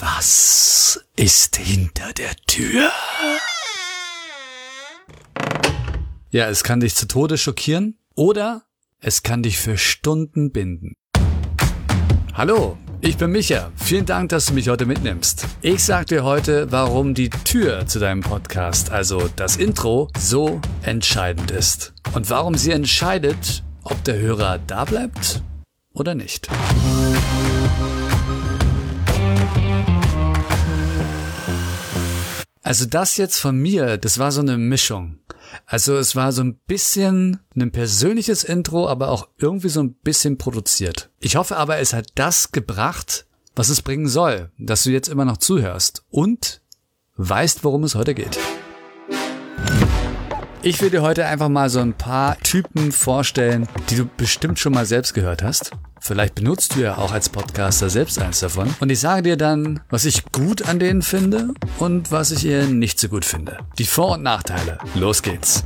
Was ist hinter der Tür? Ja, es kann dich zu Tode schockieren oder es kann dich für Stunden binden. Hallo, ich bin Micha. Vielen Dank, dass du mich heute mitnimmst. Ich sag dir heute, warum die Tür zu deinem Podcast, also das Intro, so entscheidend ist. Und warum sie entscheidet, ob der Hörer da bleibt oder nicht. Also das jetzt von mir, das war so eine Mischung. Also es war so ein bisschen ein persönliches Intro, aber auch irgendwie so ein bisschen produziert. Ich hoffe aber, es hat das gebracht, was es bringen soll, dass du jetzt immer noch zuhörst und weißt, worum es heute geht. Ich will dir heute einfach mal so ein paar Typen vorstellen, die du bestimmt schon mal selbst gehört hast. Vielleicht benutzt du ja auch als Podcaster selbst eins davon. Und ich sage dir dann, was ich gut an denen finde und was ich eher nicht so gut finde. Die Vor- und Nachteile. Los geht's.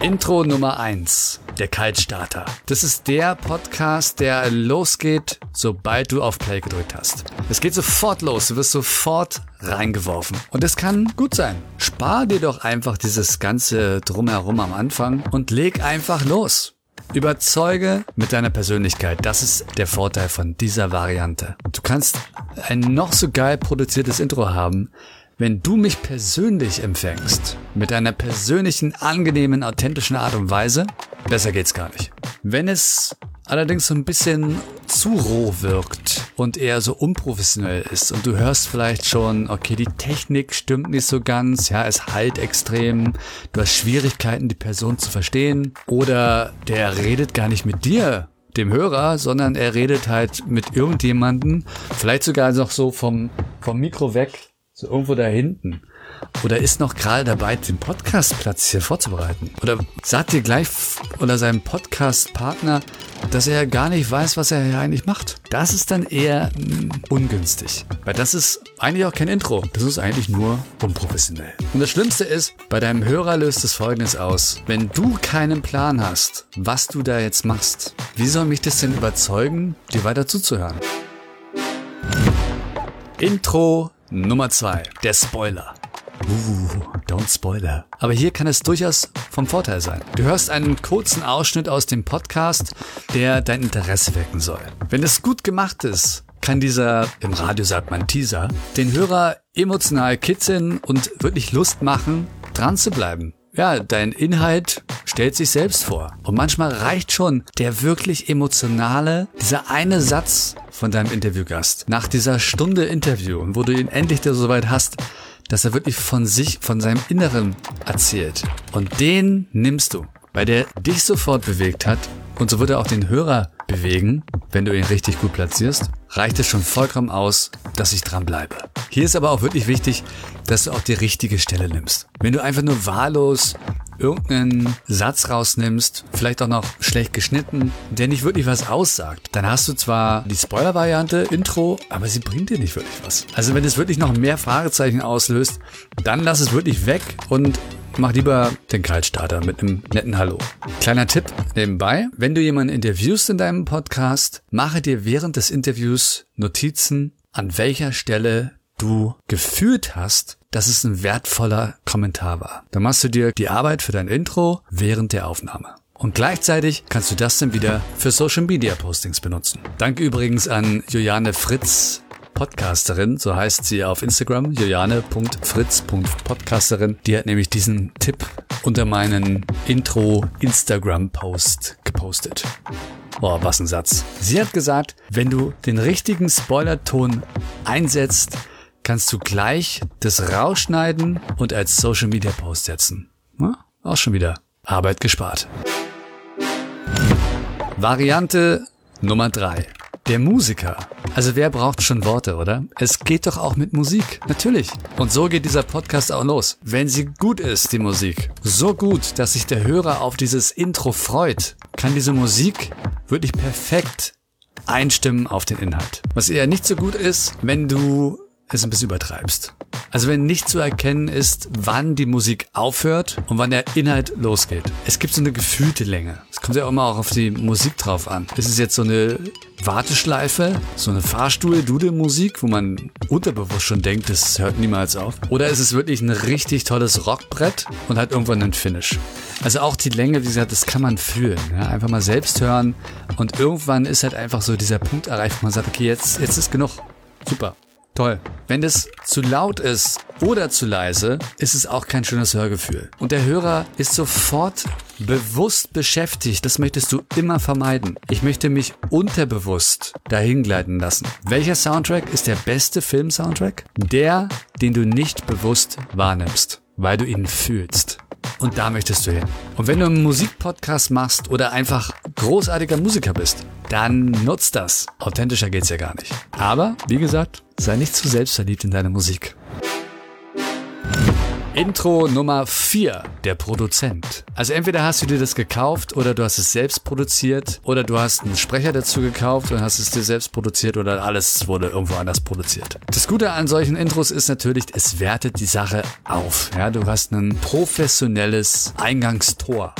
Intro Nummer eins: Der Kaltstarter. Das ist der Podcast, der losgeht, sobald du auf Play gedrückt hast. Es geht sofort los, du wirst sofort reingeworfen. Und es kann gut sein. Spar dir doch einfach dieses ganze Drumherum am Anfang und leg einfach los. Überzeuge mit deiner Persönlichkeit. Das ist der Vorteil von dieser Variante. Du kannst ein noch so geil produziertes Intro haben, wenn du mich persönlich empfängst, mit einer persönlichen, angenehmen, authentischen Art und Weise, besser geht's gar nicht. Wenn es allerdings so ein bisschen zu roh wirkt und eher so unprofessionell ist. Und du hörst vielleicht schon, okay, die Technik stimmt nicht so ganz, ja, es halt extrem, du hast Schwierigkeiten, die Person zu verstehen. Oder der redet gar nicht mit dir, dem Hörer, sondern er redet halt mit irgendjemanden, vielleicht sogar noch so vom, vom Mikro weg, so irgendwo da hinten. Oder ist noch gerade dabei, den Podcastplatz hier vorzubereiten. Oder sagt dir gleich oder seinem Podcast-Partner, dass er gar nicht weiß, was er hier eigentlich macht. Das ist dann eher mh, hm, ungünstig. Weil das ist eigentlich auch kein Intro. Das ist eigentlich nur unprofessionell. Und das Schlimmste ist, bei deinem Hörer löst es folgendes aus. Wenn du keinen Plan hast, was du da jetzt machst, wie soll mich das denn überzeugen, dir weiter zuzuhören? Intro Nummer zwei, Der Spoiler. Uh, don't spoiler. Aber hier kann es durchaus vom Vorteil sein. Du hörst einen kurzen Ausschnitt aus dem Podcast, der dein Interesse wecken soll. Wenn es gut gemacht ist, kann dieser, im Radio sagt man Teaser, den Hörer emotional kitzeln und wirklich Lust machen, dran zu bleiben. Ja, dein Inhalt stellt sich selbst vor. Und manchmal reicht schon der wirklich emotionale, dieser eine Satz von deinem Interviewgast nach dieser Stunde Interview, wo du ihn endlich so weit hast, dass er wirklich von sich, von seinem Inneren erzählt. Und den nimmst du, weil der dich sofort bewegt hat. Und so wird er auch den Hörer bewegen, wenn du ihn richtig gut platzierst, reicht es schon vollkommen aus, dass ich dranbleibe. Hier ist aber auch wirklich wichtig, dass du auch die richtige Stelle nimmst. Wenn du einfach nur wahllos irgendeinen Satz rausnimmst, vielleicht auch noch schlecht geschnitten, der nicht wirklich was aussagt, dann hast du zwar die Spoiler-Variante, Intro, aber sie bringt dir nicht wirklich was. Also wenn es wirklich noch mehr Fragezeichen auslöst, dann lass es wirklich weg und mach lieber den Kaltstarter mit einem netten Hallo. Kleiner Tipp nebenbei, wenn du jemanden interviewst in deinem Podcast, mache dir während des Interviews Notizen, an welcher Stelle du gefühlt hast, dass es ein wertvoller Kommentar war. Dann machst du dir die Arbeit für dein Intro während der Aufnahme. Und gleichzeitig kannst du das dann wieder für Social Media Postings benutzen. Danke übrigens an Juliane Fritz, Podcasterin, so heißt sie auf Instagram, juliane.fritz.podcasterin. Die hat nämlich diesen Tipp unter meinen Intro Instagram Post gepostet. Boah, was ein Satz. Sie hat gesagt, wenn du den richtigen Spoilerton einsetzt, kannst du gleich das rausschneiden und als Social Media Post setzen. Na, auch schon wieder Arbeit gespart. Variante Nummer drei: Der Musiker. Also wer braucht schon Worte, oder? Es geht doch auch mit Musik. Natürlich. Und so geht dieser Podcast auch los. Wenn sie gut ist, die Musik. So gut, dass sich der Hörer auf dieses Intro freut, kann diese Musik wirklich perfekt einstimmen auf den Inhalt. Was eher nicht so gut ist, wenn du es ein bisschen übertreibst. Also wenn nicht zu erkennen ist, wann die Musik aufhört und wann der Inhalt losgeht. Es gibt so eine gefühlte Länge. Es kommt ja immer auch auf die Musik drauf an. Ist es jetzt so eine Warteschleife, so eine Fahrstuhl-Dudelmusik, wo man unterbewusst schon denkt, das hört niemals auf? Oder ist es wirklich ein richtig tolles Rockbrett und hat irgendwann einen Finish? Also auch die Länge, wie gesagt, das kann man fühlen. Ja? Einfach mal selbst hören und irgendwann ist halt einfach so dieser Punkt erreicht, wo man sagt, okay, jetzt, jetzt ist genug. Super. Toll. Wenn das zu laut ist oder zu leise, ist es auch kein schönes Hörgefühl. Und der Hörer ist sofort bewusst beschäftigt. Das möchtest du immer vermeiden. Ich möchte mich unterbewusst dahin gleiten lassen. Welcher Soundtrack ist der beste Film-Soundtrack? Der, den du nicht bewusst wahrnimmst, weil du ihn fühlst. Und da möchtest du hin. Und wenn du einen Musikpodcast machst oder einfach großartiger Musiker bist, dann nutzt das. Authentischer geht's ja gar nicht. Aber, wie gesagt, sei nicht zu selbstverliebt in deine Musik. Intro Nummer 4, der Produzent. Also entweder hast du dir das gekauft oder du hast es selbst produziert oder du hast einen Sprecher dazu gekauft und hast es dir selbst produziert oder alles wurde irgendwo anders produziert. Das Gute an solchen Intros ist natürlich, es wertet die Sache auf. Ja, du hast ein professionelles Eingangstor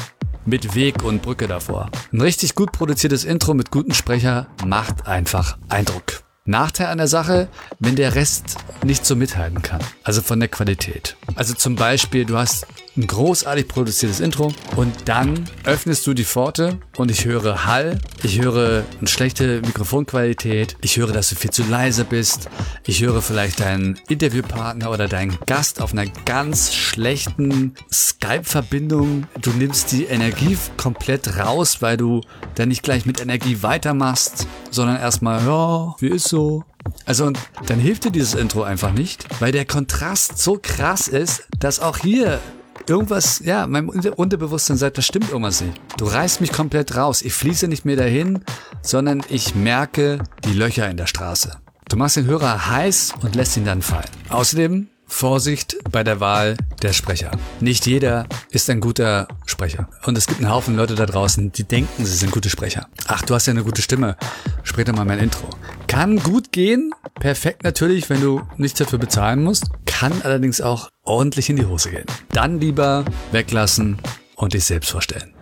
mit Weg und Brücke davor. Ein richtig gut produziertes Intro mit gutem Sprecher macht einfach Eindruck. Nachteil an der Sache, wenn der Rest nicht so mithalten kann. Also von der Qualität. Also zum Beispiel, du hast ein großartig produziertes Intro und dann öffnest du die Pforte und ich höre Hall, ich höre eine schlechte Mikrofonqualität, ich höre, dass du viel zu leise bist, ich höre vielleicht deinen Interviewpartner oder deinen Gast auf einer ganz schlechten Skype-Verbindung. Du nimmst die Energie komplett raus, weil du dann nicht gleich mit Energie weitermachst, sondern erstmal, ja, wie ist so? Also dann hilft dir dieses Intro einfach nicht, weil der Kontrast so krass ist, dass auch hier irgendwas, ja, mein Unterbewusstsein sagt, das stimmt irgendwas nicht. Du reißt mich komplett raus. Ich fließe nicht mehr dahin, sondern ich merke die Löcher in der Straße. Du machst den Hörer heiß und lässt ihn dann fallen. Außerdem Vorsicht bei der Wahl der Sprecher. Nicht jeder ist ein guter Sprecher. Und es gibt einen Haufen Leute da draußen, die denken, sie sind gute Sprecher. Ach, du hast ja eine gute Stimme. Sprich doch mal mein Intro. Kann gut gehen. Perfekt natürlich, wenn du nichts dafür bezahlen musst. Kann allerdings auch ordentlich in die Hose gehen. Dann lieber weglassen und dich selbst vorstellen.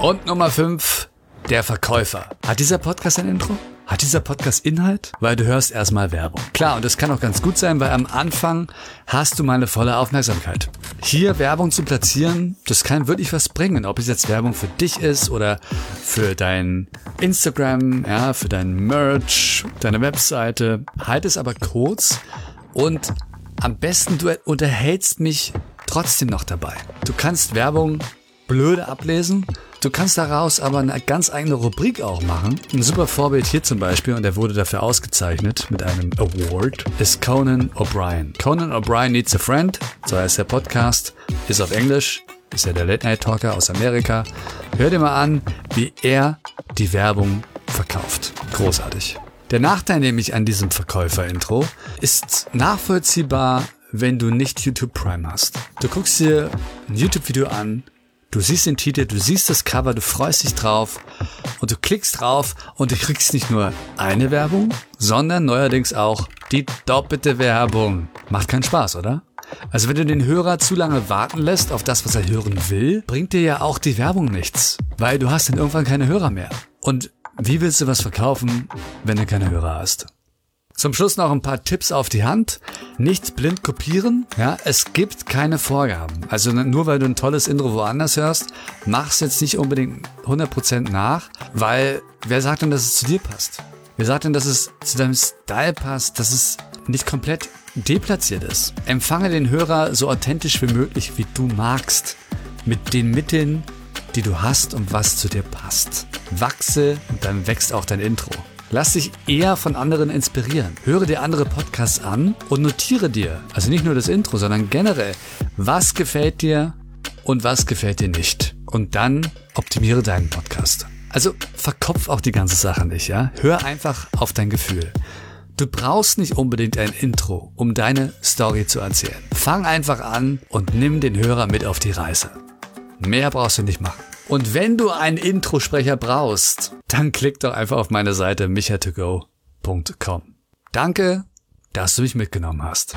Und Nummer 5, der Verkäufer. Hat dieser Podcast ein Intro? Hat dieser Podcast Inhalt? Weil du hörst erstmal Werbung. Klar, und das kann auch ganz gut sein, weil am Anfang hast du meine volle Aufmerksamkeit. Hier Werbung zu platzieren, das kann wirklich was bringen. Ob es jetzt Werbung für dich ist oder für dein Instagram, ja, für dein Merch, deine Webseite. Halt es aber kurz und am besten du unterhältst mich trotzdem noch dabei. Du kannst Werbung blöde ablesen Du kannst daraus aber eine ganz eigene Rubrik auch machen. Ein super Vorbild hier zum Beispiel, und er wurde dafür ausgezeichnet mit einem Award, ist Conan O'Brien. Conan O'Brien Needs a Friend, so heißt der Podcast, ist auf Englisch, ist ja der Late Night Talker aus Amerika. Hör dir mal an, wie er die Werbung verkauft. Großartig. Der Nachteil nämlich an diesem Verkäufer-Intro ist nachvollziehbar, wenn du nicht YouTube Prime hast. Du guckst dir ein YouTube-Video an, Du siehst den Titel, du siehst das Cover, du freust dich drauf und du klickst drauf und du kriegst nicht nur eine Werbung, sondern neuerdings auch die doppelte Werbung. Macht keinen Spaß, oder? Also wenn du den Hörer zu lange warten lässt auf das, was er hören will, bringt dir ja auch die Werbung nichts, weil du hast dann irgendwann keine Hörer mehr. Und wie willst du was verkaufen, wenn du keine Hörer hast? Zum Schluss noch ein paar Tipps auf die Hand. Nicht blind kopieren. Ja, es gibt keine Vorgaben. Also nur weil du ein tolles Intro woanders hörst, mach's jetzt nicht unbedingt 100% nach, weil wer sagt denn, dass es zu dir passt? Wer sagt denn, dass es zu deinem Style passt, dass es nicht komplett deplatziert ist? Empfange den Hörer so authentisch wie möglich, wie du magst. Mit den Mitteln, die du hast und was zu dir passt. Wachse und dann wächst auch dein Intro. Lass dich eher von anderen inspirieren. Höre dir andere Podcasts an und notiere dir, also nicht nur das Intro, sondern generell, was gefällt dir und was gefällt dir nicht. Und dann optimiere deinen Podcast. Also verkopf auch die ganze Sache nicht, ja? Hör einfach auf dein Gefühl. Du brauchst nicht unbedingt ein Intro, um deine Story zu erzählen. Fang einfach an und nimm den Hörer mit auf die Reise. Mehr brauchst du nicht machen. Und wenn du einen Introsprecher brauchst, dann klick doch einfach auf meine Seite michatogo.com. Danke, dass du mich mitgenommen hast.